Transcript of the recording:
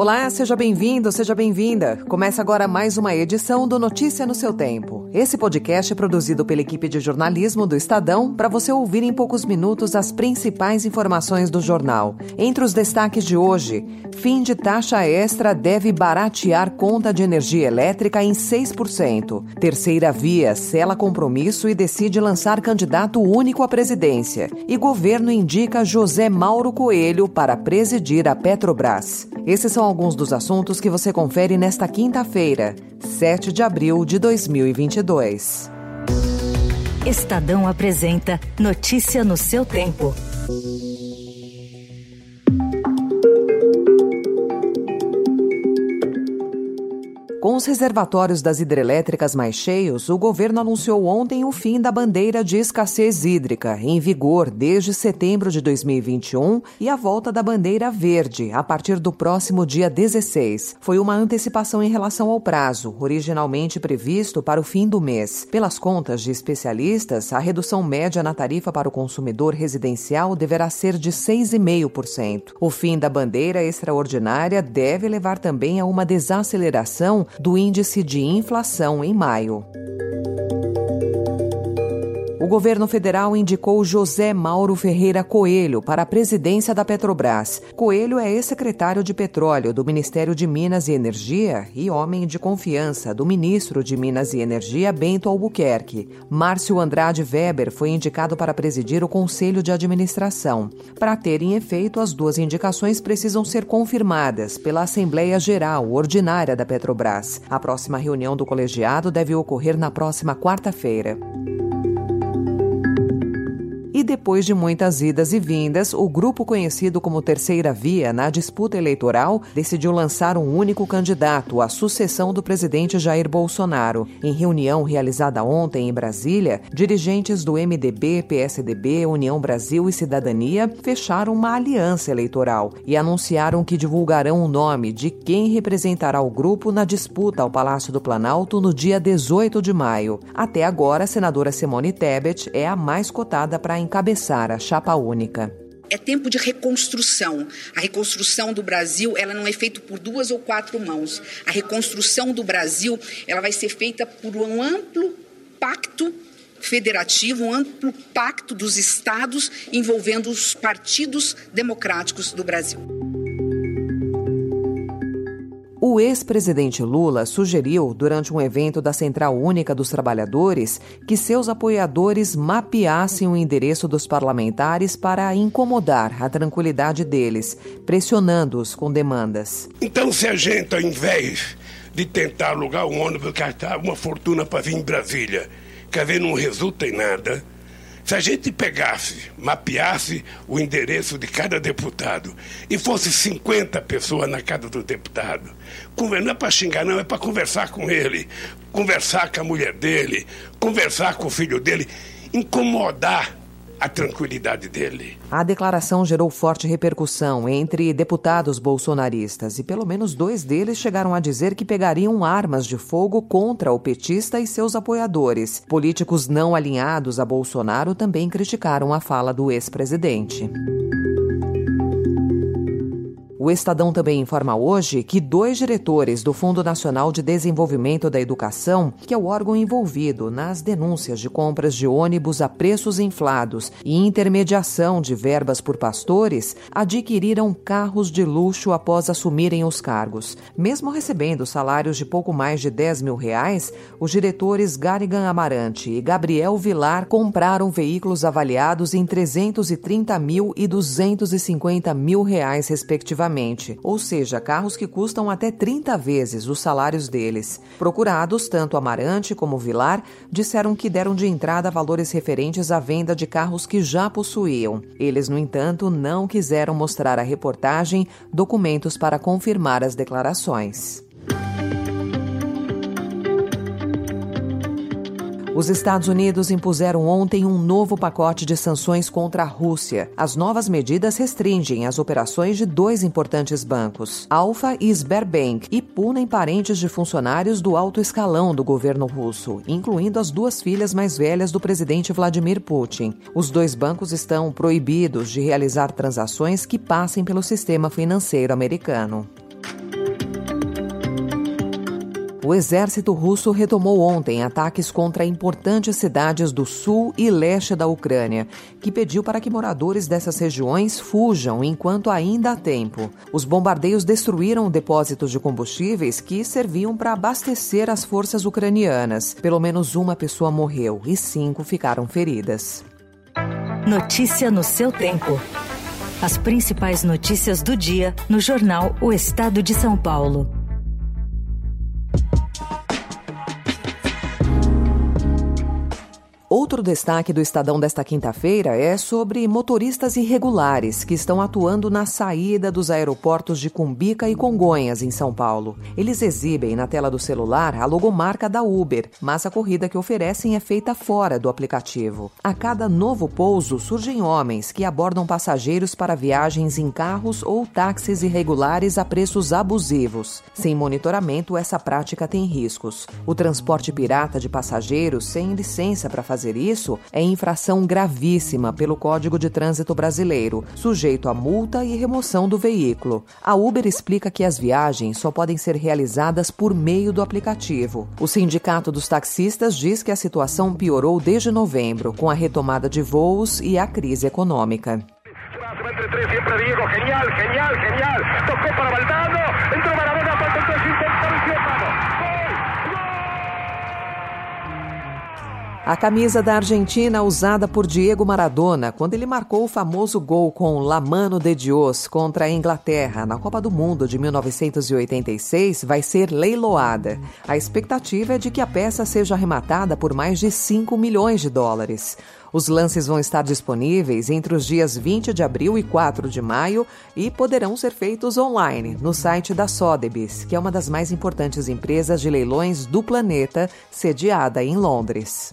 Olá, seja bem-vindo, seja bem-vinda. Começa agora mais uma edição do Notícia no seu tempo. Esse podcast é produzido pela equipe de jornalismo do Estadão para você ouvir em poucos minutos as principais informações do jornal. Entre os destaques de hoje, fim de taxa extra deve baratear conta de energia elétrica em 6%. Terceira via sela compromisso e decide lançar candidato único à presidência. E governo indica José Mauro Coelho para presidir a Petrobras. Esses são alguns dos assuntos que você confere nesta quinta-feira, 7 de abril de 2022. Estadão apresenta Notícia no seu tempo. Com os reservatórios das hidrelétricas mais cheios, o governo anunciou ontem o fim da bandeira de escassez hídrica, em vigor desde setembro de 2021, e a volta da bandeira verde, a partir do próximo dia 16. Foi uma antecipação em relação ao prazo, originalmente previsto para o fim do mês. Pelas contas de especialistas, a redução média na tarifa para o consumidor residencial deverá ser de 6,5%. O fim da bandeira extraordinária deve levar também a uma desaceleração do índice de inflação em maio. O governo federal indicou José Mauro Ferreira Coelho para a presidência da Petrobras. Coelho é ex-secretário de Petróleo do Ministério de Minas e Energia e homem de confiança do ministro de Minas e Energia, Bento Albuquerque. Márcio Andrade Weber foi indicado para presidir o Conselho de Administração. Para terem efeito, as duas indicações precisam ser confirmadas pela Assembleia Geral Ordinária da Petrobras. A próxima reunião do colegiado deve ocorrer na próxima quarta-feira. E depois de muitas idas e vindas, o grupo conhecido como Terceira Via na disputa eleitoral decidiu lançar um único candidato à sucessão do presidente Jair Bolsonaro. Em reunião realizada ontem em Brasília, dirigentes do MDB, PSDB, União Brasil e Cidadania fecharam uma aliança eleitoral e anunciaram que divulgarão o nome de quem representará o grupo na disputa ao Palácio do Planalto no dia 18 de maio. Até agora, a senadora Simone Tebet é a mais cotada para encabeçar a chapa única. É tempo de reconstrução. A reconstrução do Brasil, ela não é feita por duas ou quatro mãos. A reconstrução do Brasil, ela vai ser feita por um amplo pacto federativo, um amplo pacto dos estados envolvendo os partidos democráticos do Brasil. O ex-presidente Lula sugeriu, durante um evento da Central Única dos Trabalhadores, que seus apoiadores mapeassem o endereço dos parlamentares para incomodar a tranquilidade deles, pressionando-os com demandas. Então, se a gente, ao invés de tentar alugar um ônibus gastar uma fortuna para vir em Brasília, quer ver, não resulta em nada se a gente pegasse, mapeasse o endereço de cada deputado e fosse 50 pessoas na casa do deputado, não é para xingar, não, é para conversar com ele, conversar com a mulher dele, conversar com o filho dele, incomodar a tranquilidade dele. A declaração gerou forte repercussão entre deputados bolsonaristas e pelo menos dois deles chegaram a dizer que pegariam armas de fogo contra o petista e seus apoiadores. Políticos não alinhados a Bolsonaro também criticaram a fala do ex-presidente. O Estadão também informa hoje que dois diretores do Fundo Nacional de Desenvolvimento da Educação, que é o órgão envolvido nas denúncias de compras de ônibus a preços inflados e intermediação de verbas por pastores, adquiriram carros de luxo após assumirem os cargos. Mesmo recebendo salários de pouco mais de 10 mil reais, os diretores Garigan Amarante e Gabriel Vilar compraram veículos avaliados em 330 mil e 250 mil reais, respectivamente ou seja, carros que custam até 30 vezes os salários deles. Procurados, tanto Amarante como Vilar disseram que deram de entrada valores referentes à venda de carros que já possuíam. Eles, no entanto, não quiseram mostrar à reportagem documentos para confirmar as declarações. Os Estados Unidos impuseram ontem um novo pacote de sanções contra a Rússia. As novas medidas restringem as operações de dois importantes bancos, Alfa e Sberbank, e punem parentes de funcionários do alto escalão do governo russo, incluindo as duas filhas mais velhas do presidente Vladimir Putin. Os dois bancos estão proibidos de realizar transações que passem pelo sistema financeiro americano. O exército russo retomou ontem ataques contra importantes cidades do sul e leste da Ucrânia, que pediu para que moradores dessas regiões fujam enquanto ainda há tempo. Os bombardeios destruíram depósitos de combustíveis que serviam para abastecer as forças ucranianas. Pelo menos uma pessoa morreu e cinco ficaram feridas. Notícia no seu tempo. As principais notícias do dia no jornal O Estado de São Paulo. Outro destaque do Estadão desta quinta-feira é sobre motoristas irregulares que estão atuando na saída dos aeroportos de Cumbica e Congonhas, em São Paulo. Eles exibem na tela do celular a logomarca da Uber, mas a corrida que oferecem é feita fora do aplicativo. A cada novo pouso surgem homens que abordam passageiros para viagens em carros ou táxis irregulares a preços abusivos. Sem monitoramento, essa prática tem riscos. O transporte pirata de passageiros sem licença para fazer isso é infração gravíssima pelo Código de Trânsito Brasileiro, sujeito a multa e remoção do veículo. A Uber explica que as viagens só podem ser realizadas por meio do aplicativo. O Sindicato dos Taxistas diz que a situação piorou desde novembro, com a retomada de voos e a crise econômica. genial, genial, genial. Tocó para entró Maradona, falta el 3, A camisa da Argentina usada por Diego Maradona quando ele marcou o famoso gol com La Mano de Dios contra a Inglaterra na Copa do Mundo de 1986 vai ser leiloada. A expectativa é de que a peça seja arrematada por mais de 5 milhões de dólares. Os lances vão estar disponíveis entre os dias 20 de abril e 4 de maio e poderão ser feitos online no site da Sotheby's, que é uma das mais importantes empresas de leilões do planeta, sediada em Londres.